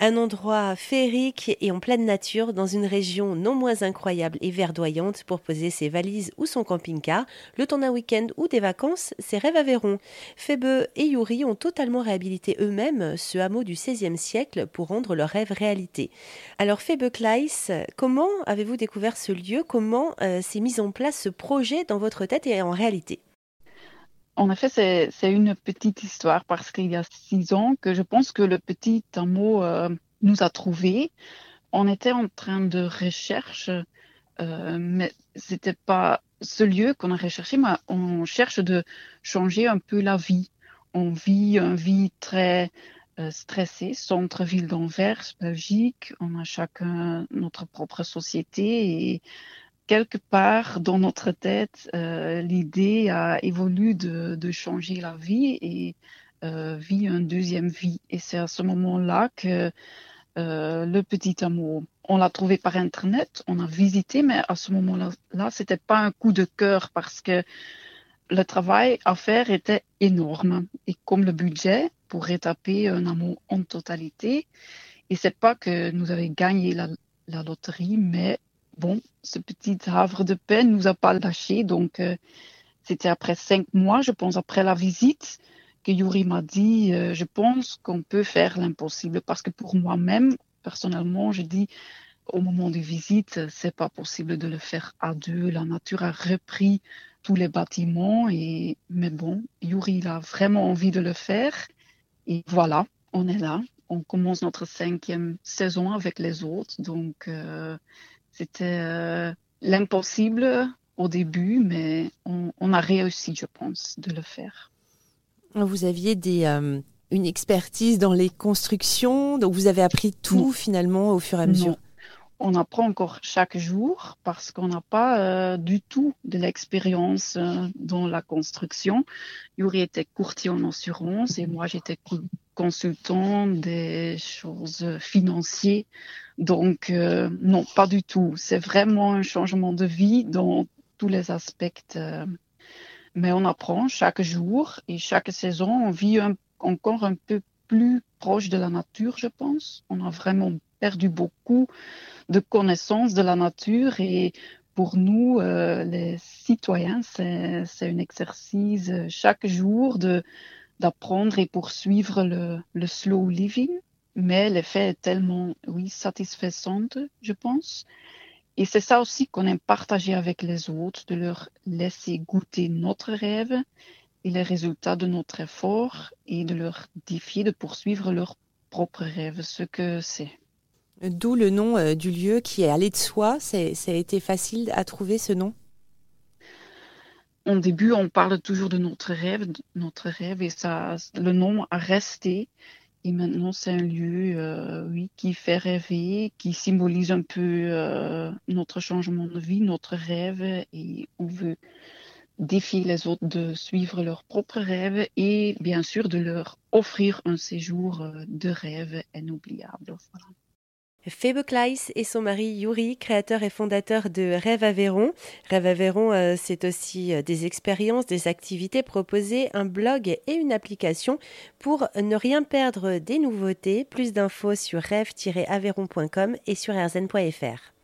Un endroit féerique et en pleine nature dans une région non moins incroyable et verdoyante pour poser ses valises ou son camping-car, le temps d'un week-end ou des vacances, c'est rêve Aveyron. Febe et Yuri ont totalement réhabilité eux-mêmes ce hameau du XVIe siècle pour rendre leur rêve réalité. Alors Febe Kleiss, comment avez-vous découvert ce lieu? Comment euh, s'est mis en place ce projet dans votre tête et en réalité? En effet, c'est une petite histoire parce qu'il y a six ans que je pense que le petit hameau euh, nous a trouvés. On était en train de recherche, euh, mais c'était pas ce lieu qu'on a recherché, mais on cherche de changer un peu la vie. On vit une vie très euh, stressée, centre-ville d'Anvers, Belgique. On a chacun notre propre société quelque part dans notre tête, euh, l'idée a évolué de, changer la vie et euh, vit une deuxième vie. Et c'est à ce moment-là que euh, le petit amour, on l'a trouvé par Internet, on a visité, mais à ce moment-là, là, c'était pas un coup de cœur parce que le travail à faire était énorme. Et comme le budget pour rétaper un amour en totalité, et c'est pas que nous avions gagné la loterie, mais bon, ce petit havre de paix ne nous a pas lâché. Donc, euh, c'était après cinq mois, je pense, après la visite, que Yuri m'a dit, euh, je pense qu'on peut faire l'impossible. Parce que pour moi-même, personnellement, je dis, au moment des visites, c'est pas possible de le faire à deux. La nature a repris tous les bâtiments. Et, mais bon, Yuri, il a vraiment envie de le faire. Et voilà, on est là. On commence notre cinquième saison avec les autres. Donc, euh, c'était euh, l'impossible au début, mais on, a réussi, je pense, de le faire. Vous aviez des, euh, une expertise dans les constructions, donc vous avez appris tout finalement au fur et à mesure on apprend encore chaque jour parce qu'on n'a pas euh, du tout de l'expérience dans la construction. Yuri était courtier en assurance et moi j'étais consultant des choses financières donc, euh, non, pas du tout. C'est vraiment un changement de vie dans tous les aspects. Euh, mais on apprend chaque jour et chaque saison, on vit encore un peu plus proche de la nature, je pense. On a vraiment perdu beaucoup de connaissances de la nature et pour nous, euh, les citoyens, c'est un exercice chaque jour d'apprendre et poursuivre le, le slow living mais l'effet est tellement, oui, satisfaisante, je pense. Et c'est ça aussi qu'on aime partager avec les autres, de leur laisser goûter notre rêve et les résultats de notre effort et de leur défier de poursuivre leur propre rêve, ce que c'est. D'où le nom euh, du lieu qui est allé de soi. Ça a été facile à trouver ce nom? Au début, on parle toujours de notre rêve, notre rêve, et ça, le nom a resté. Et maintenant, c'est un lieu, euh, oui, qui fait rêver, qui symbolise un peu euh, notre changement de vie, notre rêve, et on veut défier les autres de suivre leurs propres rêves et bien sûr de leur offrir un séjour euh, de rêve inoubliable. Febe Kleiss et son mari Yuri, créateur et fondateur de Rêve Aveyron. Rêve Aveyron, euh, c'est aussi euh, des expériences, des activités proposées, un blog et une application pour ne rien perdre des nouveautés. Plus d'infos sur rêve-aveyron.com et sur rzn.fr.